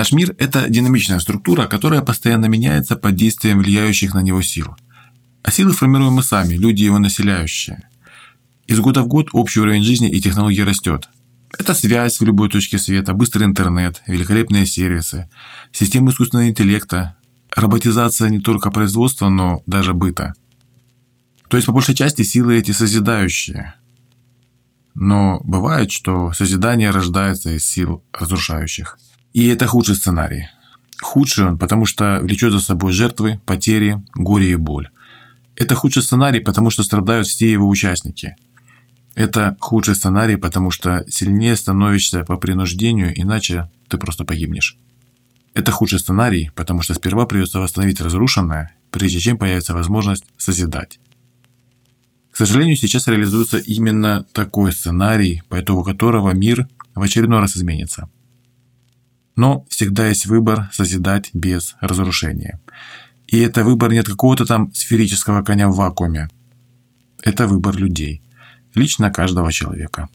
Наш мир – это динамичная структура, которая постоянно меняется под действием влияющих на него сил. А силы формируем мы сами, люди его населяющие. Из года в год общий уровень жизни и технологий растет. Это связь в любой точке света, быстрый интернет, великолепные сервисы, системы искусственного интеллекта, роботизация не только производства, но даже быта. То есть, по большей части, силы эти созидающие. Но бывает, что созидание рождается из сил разрушающих. И это худший сценарий. Худший он, потому что влечет за собой жертвы, потери, горе и боль. Это худший сценарий, потому что страдают все его участники. Это худший сценарий, потому что сильнее становишься по принуждению, иначе ты просто погибнешь. Это худший сценарий, потому что сперва придется восстановить разрушенное, прежде чем появится возможность созидать. К сожалению, сейчас реализуется именно такой сценарий, по итогу которого мир в очередной раз изменится. Но всегда есть выбор созидать без разрушения. И это выбор не от какого-то там сферического коня в вакууме. Это выбор людей. Лично каждого человека.